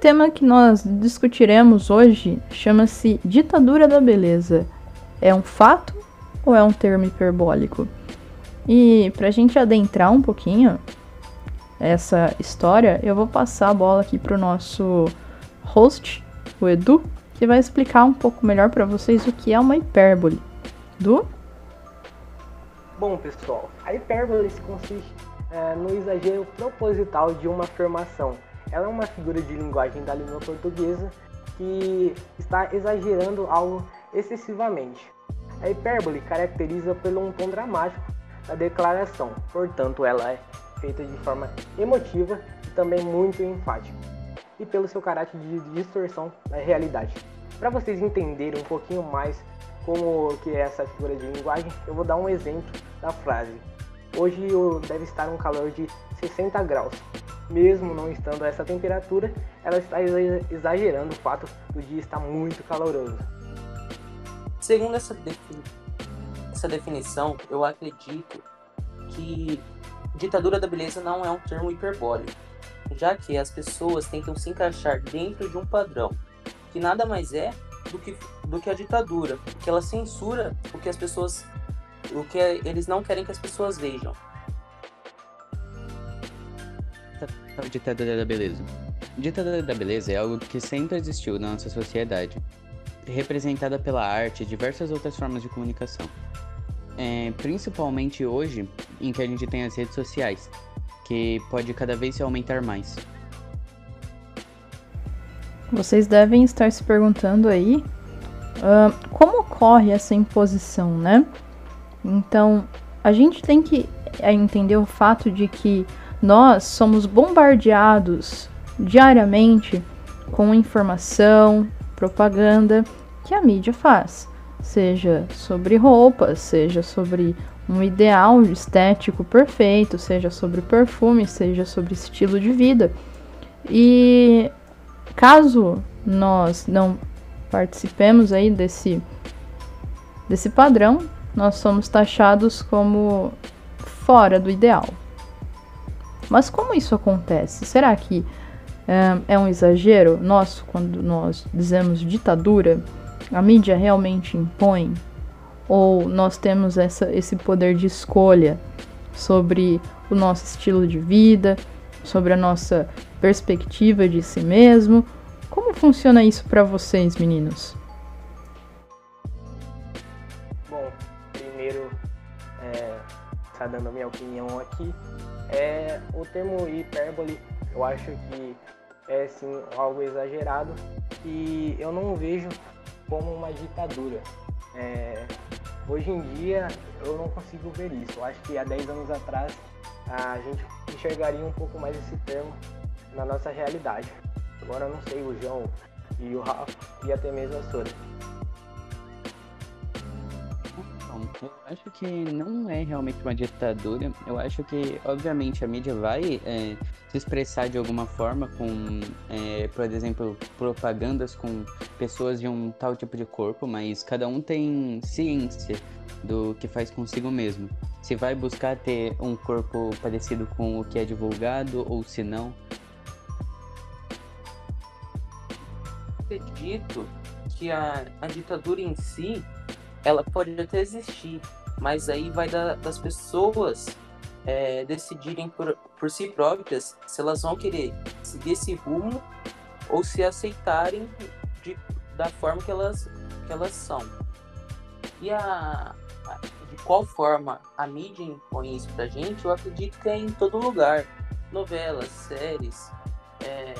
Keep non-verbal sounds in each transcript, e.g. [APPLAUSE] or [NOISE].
tema que nós discutiremos hoje chama-se ditadura da beleza. É um fato ou é um termo hiperbólico? E para a gente adentrar um pouquinho essa história, eu vou passar a bola aqui para o nosso host, o Edu, que vai explicar um pouco melhor para vocês o que é uma hipérbole. Edu? Bom, pessoal, a hipérbole consiste é, no exagero proposital de uma afirmação. Ela é uma figura de linguagem da língua portuguesa que está exagerando algo excessivamente. A hipérbole caracteriza pelo um tom dramático da declaração, portanto, ela é feita de forma emotiva e também muito enfática, e pelo seu caráter de distorção da realidade. Para vocês entenderem um pouquinho mais como que é essa figura de linguagem, eu vou dar um exemplo da frase. Hoje deve estar um calor de 60 graus. Mesmo não estando a essa temperatura, ela está exagerando o fato do dia estar muito caloroso. Segundo essa, essa definição, eu acredito que ditadura da beleza não é um termo hiperbólico, já que as pessoas tentam se encaixar dentro de um padrão, que nada mais é do que, do que a ditadura, que ela censura o que as pessoas, o que eles não querem que as pessoas vejam. Ditadura da beleza. Ditadura da beleza é algo que sempre existiu na nossa sociedade, representada pela arte e diversas outras formas de comunicação. É, principalmente hoje, em que a gente tem as redes sociais, que pode cada vez se aumentar mais. Vocês devem estar se perguntando aí uh, como ocorre essa imposição, né? Então, a gente tem que é, entender o fato de que nós somos bombardeados diariamente com informação, propaganda que a mídia faz, seja sobre roupas, seja sobre um ideal estético perfeito, seja sobre perfume, seja sobre estilo de vida. E Caso nós não participemos aí desse, desse padrão, nós somos taxados como fora do ideal. Mas como isso acontece? Será que é, é um exagero nosso quando nós dizemos ditadura? A mídia realmente impõe? Ou nós temos essa, esse poder de escolha sobre o nosso estilo de vida, sobre a nossa perspectiva de si mesmo. Como funciona isso para vocês, meninos? Bom, primeiro, é, tá dando a minha opinião aqui, é o termo hipérbole, eu acho que é sim algo exagerado e eu não vejo como uma ditadura. É, hoje em dia eu não consigo ver isso. Eu acho que há 10 anos atrás a gente enxergaria um pouco mais esse termo na nossa realidade. Agora eu não sei o João e o Rafa e até mesmo a Sora. Eu acho que não é realmente uma ditadura. Eu acho que, obviamente, a mídia vai é, se expressar de alguma forma com, é, por exemplo, propagandas com pessoas de um tal tipo de corpo, mas cada um tem ciência do que faz consigo mesmo. Se vai buscar ter um corpo parecido com o que é divulgado ou se não. Acredito que a, a ditadura em si ela pode até existir, mas aí vai da, das pessoas é, decidirem por, por si próprias se elas vão querer seguir esse rumo ou se aceitarem de, da forma que elas, que elas são. E a, de qual forma a mídia impõe isso pra gente, eu acredito que é em todo lugar. Novelas, séries, é,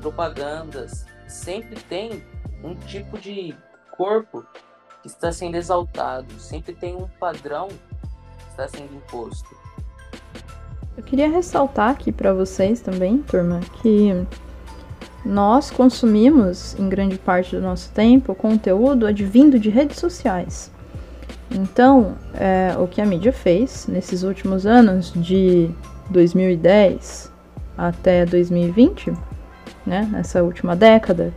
propagandas, sempre tem um tipo de corpo está sendo exaltado, sempre tem um padrão que está sendo imposto. Eu queria ressaltar aqui para vocês também, turma, que nós consumimos em grande parte do nosso tempo conteúdo advindo de redes sociais. Então, é, o que a mídia fez nesses últimos anos, de 2010 até 2020, né, nessa última década,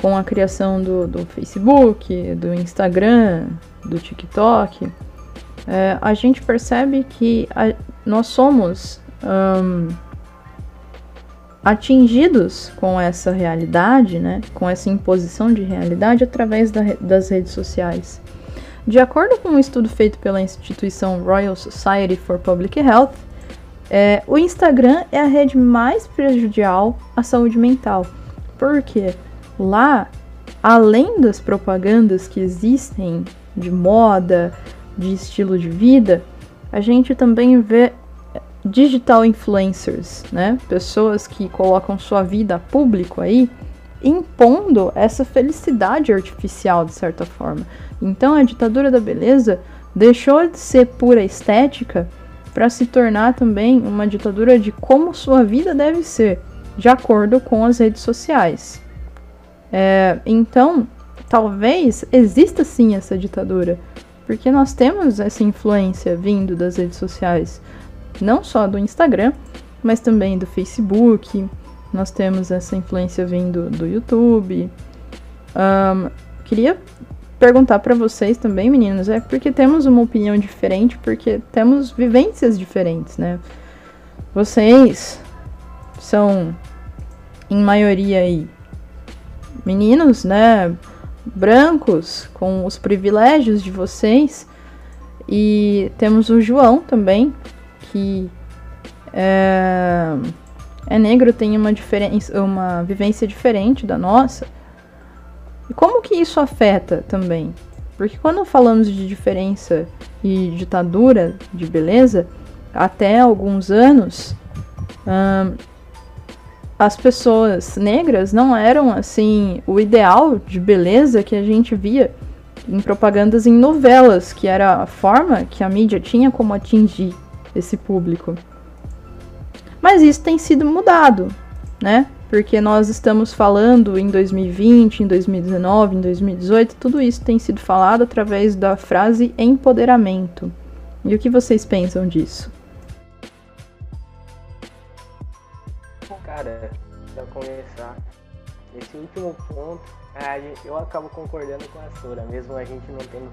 com a criação do, do Facebook, do Instagram, do TikTok, é, a gente percebe que a, nós somos atingidos com essa realidade, né, com essa imposição de realidade através da, das redes sociais. De acordo com um estudo feito pela instituição Royal Society for Public Health, é, o Instagram é a rede mais prejudicial à saúde mental, porque lá, além das propagandas que existem de moda, de estilo de vida, a gente também vê digital influencers, né? Pessoas que colocam sua vida a público aí, impondo essa felicidade artificial de certa forma. Então a ditadura da beleza deixou de ser pura estética para se tornar também uma ditadura de como sua vida deve ser, de acordo com as redes sociais. É, então, talvez exista sim essa ditadura, porque nós temos essa influência vindo das redes sociais não só do Instagram, mas também do Facebook. Nós temos essa influência vindo do YouTube. Um, queria perguntar para vocês também, meninos, é porque temos uma opinião diferente, porque temos vivências diferentes, né? Vocês são, em maioria aí, meninos, né? Brancos, com os privilégios de vocês. E temos o João também, que é, é negro tem uma diferença, uma vivência diferente da nossa. E como que isso afeta também? Porque quando falamos de diferença e ditadura de beleza, até alguns anos, hum, as pessoas negras não eram assim o ideal de beleza que a gente via em propagandas em novelas, que era a forma que a mídia tinha como atingir esse público. Mas isso tem sido mudado, né? Porque nós estamos falando em 2020, em 2019, em 2018, tudo isso tem sido falado através da frase empoderamento. E o que vocês pensam disso? Cara, para começar, esse último ponto, eu acabo concordando com a Sora, mesmo a gente não tendo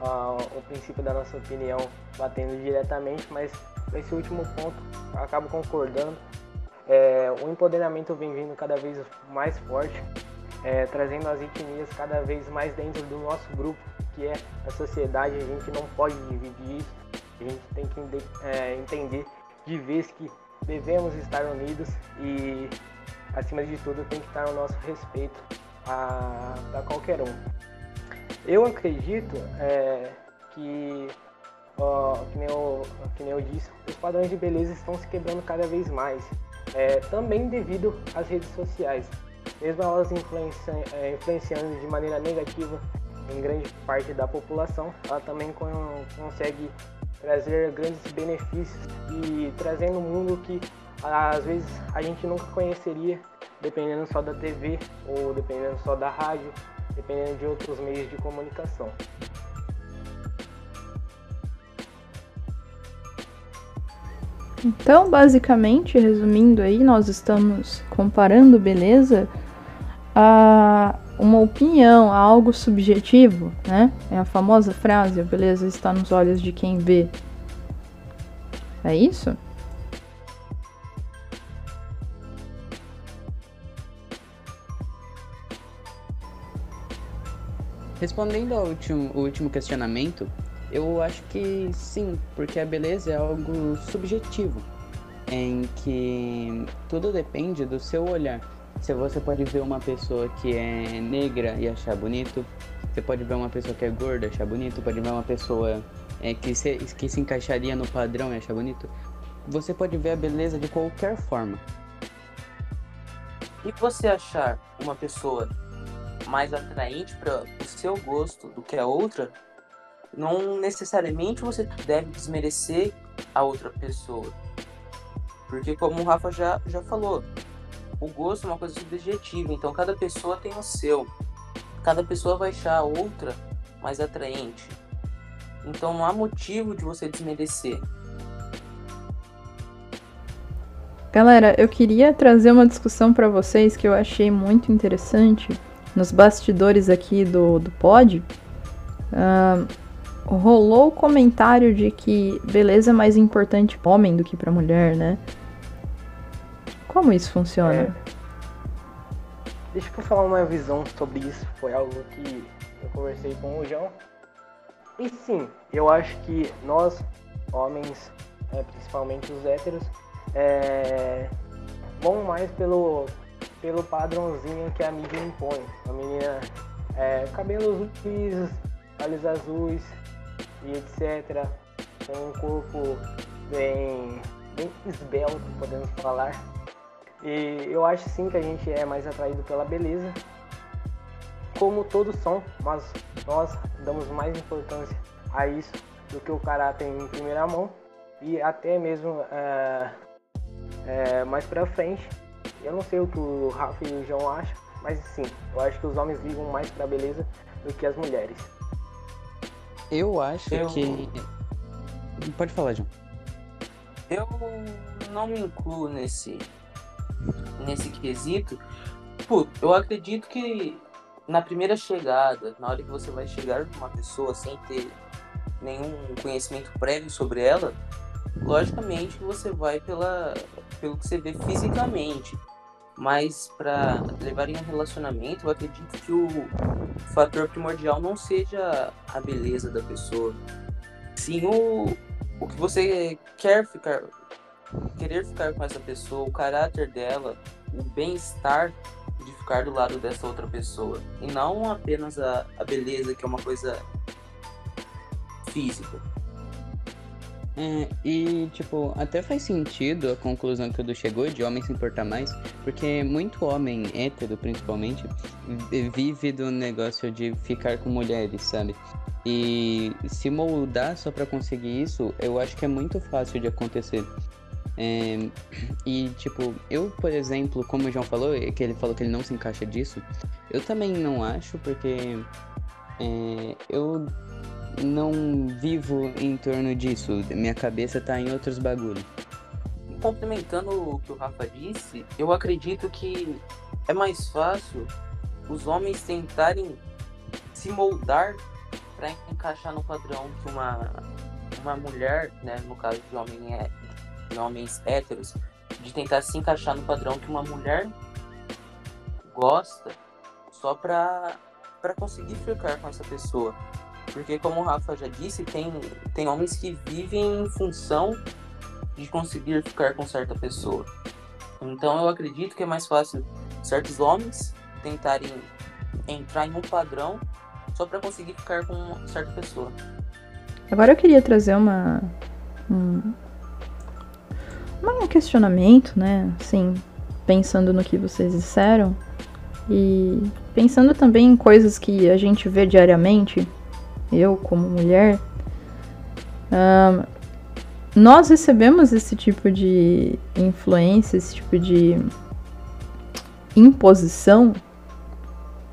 uh, o princípio da nossa opinião batendo diretamente, mas nesse último ponto acabo concordando. É, o empoderamento vem vindo cada vez mais forte, é, trazendo as etnias cada vez mais dentro do nosso grupo, que é a sociedade. A gente não pode dividir isso, a gente tem que é, entender de vez que devemos estar unidos e, acima de tudo, tem que estar o nosso respeito para qualquer um. Eu acredito é, que, ó, que, nem eu, que nem eu disse, os padrões de beleza estão se quebrando cada vez mais, é, também devido às redes sociais. Mesmo elas é, influenciando de maneira negativa em grande parte da população, ela também consegue trazer grandes benefícios e trazendo um mundo que às vezes a gente nunca conheceria, dependendo só da TV ou dependendo só da rádio dependendo de outros meios de comunicação. Então, basicamente, resumindo aí, nós estamos comparando beleza a uma opinião, algo subjetivo, né? É a famosa frase: a beleza está nos olhos de quem vê. É isso? Respondendo ao último, último questionamento, eu acho que sim, porque a beleza é algo subjetivo, em que tudo depende do seu olhar. Se você pode ver uma pessoa que é negra e achar bonito, você pode ver uma pessoa que é gorda e achar bonito, pode ver uma pessoa é, que, se, que se encaixaria no padrão e achar bonito. Você pode ver a beleza de qualquer forma. E você achar uma pessoa mais atraente para o seu gosto do que a outra, não necessariamente você deve desmerecer a outra pessoa. Porque como o Rafa já, já falou, o gosto é uma coisa subjetiva, então cada pessoa tem o seu. Cada pessoa vai achar a outra mais atraente. Então não há motivo de você desmerecer. Galera, eu queria trazer uma discussão para vocês que eu achei muito interessante nos bastidores aqui do, do pod, uh, rolou o comentário de que beleza é mais importante para homem do que para mulher, né? Como isso funciona? É... Deixa eu falar uma visão sobre isso. Foi algo que eu conversei com o João. E sim, eu acho que nós, homens, é, principalmente os héteros, é, vão mais pelo, pelo padrãozinho que a mídia impõe. A menina, é, cabelos lisos, olhos azuis e etc. Com um corpo bem, bem esbelto, podemos falar. E eu acho sim que a gente é mais atraído pela beleza, como todos são, mas nós damos mais importância a isso do que o caráter em primeira mão e até mesmo é, é, mais pra frente. Eu não sei o que o Rafa e o João acham, mas sim, eu acho que os homens ligam mais pra beleza do que as mulheres. Eu acho eu... que. Pode falar, João. Eu não me incluo nesse, nesse quesito. Pô, eu acredito que na primeira chegada, na hora que você vai chegar com uma pessoa sem ter nenhum conhecimento prévio sobre ela, logicamente você vai pela, pelo que você vê fisicamente. Mas para levar em um relacionamento, eu acredito que o fator primordial não seja a beleza da pessoa, sim o, o que você quer ficar, querer ficar com essa pessoa, o caráter dela, o bem-estar de ficar do lado dessa outra pessoa. E não apenas a, a beleza, que é uma coisa física. É, e, tipo, até faz sentido a conclusão que o Du chegou de homem se importar mais, porque muito homem hétero, principalmente, vive do negócio de ficar com mulheres, sabe? E se moldar só para conseguir isso, eu acho que é muito fácil de acontecer. É, [CLEARS THROAT] e, tipo, eu, por exemplo, como o João falou, que ele falou que ele não se encaixa disso, eu também não acho, porque é, eu não vivo em torno disso. Minha cabeça tá em outros bagulhos. Complementando o que o Rafa disse, eu acredito que é mais fácil os homens tentarem se moldar para encaixar no padrão que uma, uma mulher, né, no caso de homem é de homens héteros, de tentar se encaixar no padrão que uma mulher gosta só pra, pra conseguir ficar com essa pessoa. Porque, como o Rafa já disse, tem, tem homens que vivem em função de conseguir ficar com certa pessoa. Então, eu acredito que é mais fácil certos homens tentarem entrar em um padrão só para conseguir ficar com certa pessoa. Agora eu queria trazer uma, um, um questionamento, né? Assim, pensando no que vocês disseram e pensando também em coisas que a gente vê diariamente, eu como mulher, um, nós recebemos esse tipo de influência, esse tipo de imposição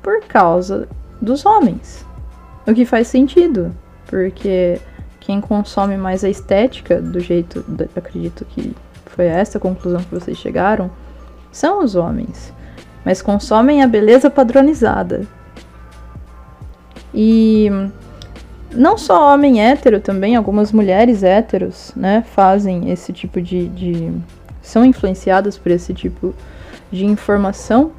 por causa dos homens. O que faz sentido, porque quem consome mais a estética, do jeito, acredito que foi essa a conclusão que vocês chegaram, são os homens, mas consomem a beleza padronizada. E não só homem hétero, também algumas mulheres héteros, né, fazem esse tipo de, de são influenciadas por esse tipo de informação.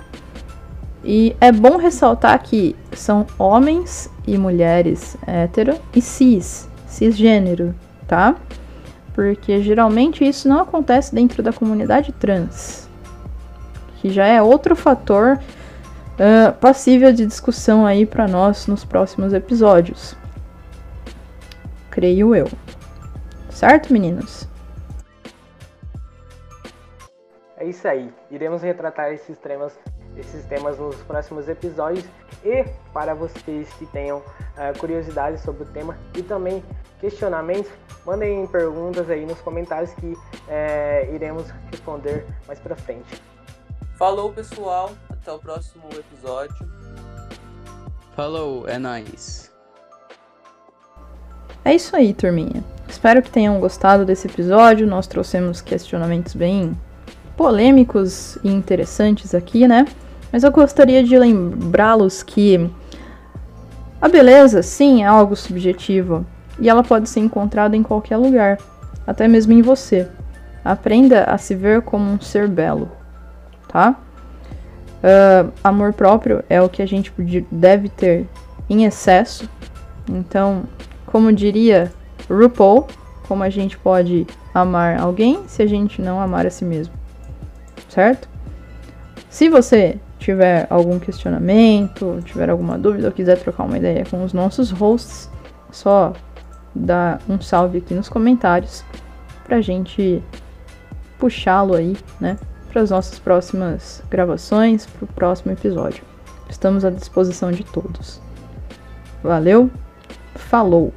E é bom ressaltar que são homens e mulheres hétero e cis, cisgênero, tá? Porque geralmente isso não acontece dentro da comunidade trans, que já é outro fator uh, passível de discussão aí para nós nos próximos episódios. Creio eu. Certo, meninos? É isso aí. Iremos retratar esses temas, esses temas nos próximos episódios. E para vocês que tenham uh, curiosidades sobre o tema e também questionamentos, mandem perguntas aí nos comentários que é, iremos responder mais pra frente. Falou, pessoal. Até o próximo episódio. Falou, é nóis. É isso aí, turminha. Espero que tenham gostado desse episódio. Nós trouxemos questionamentos bem polêmicos e interessantes aqui, né? Mas eu gostaria de lembrá-los que a beleza, sim, é algo subjetivo, e ela pode ser encontrada em qualquer lugar, até mesmo em você. Aprenda a se ver como um ser belo. tá? Uh, amor próprio é o que a gente deve ter em excesso. Então, como diria RuPaul, como a gente pode amar alguém se a gente não amar a si mesmo, certo? Se você tiver algum questionamento, tiver alguma dúvida ou quiser trocar uma ideia com os nossos hosts, só dá um salve aqui nos comentários pra gente puxá-lo aí, né, para as nossas próximas gravações, para o próximo episódio. Estamos à disposição de todos. Valeu, falou!